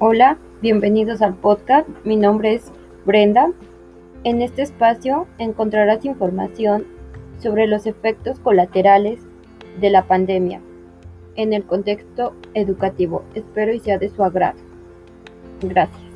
Hola, bienvenidos al podcast. Mi nombre es Brenda. En este espacio encontrarás información sobre los efectos colaterales de la pandemia en el contexto educativo. Espero y sea de su agrado. Gracias.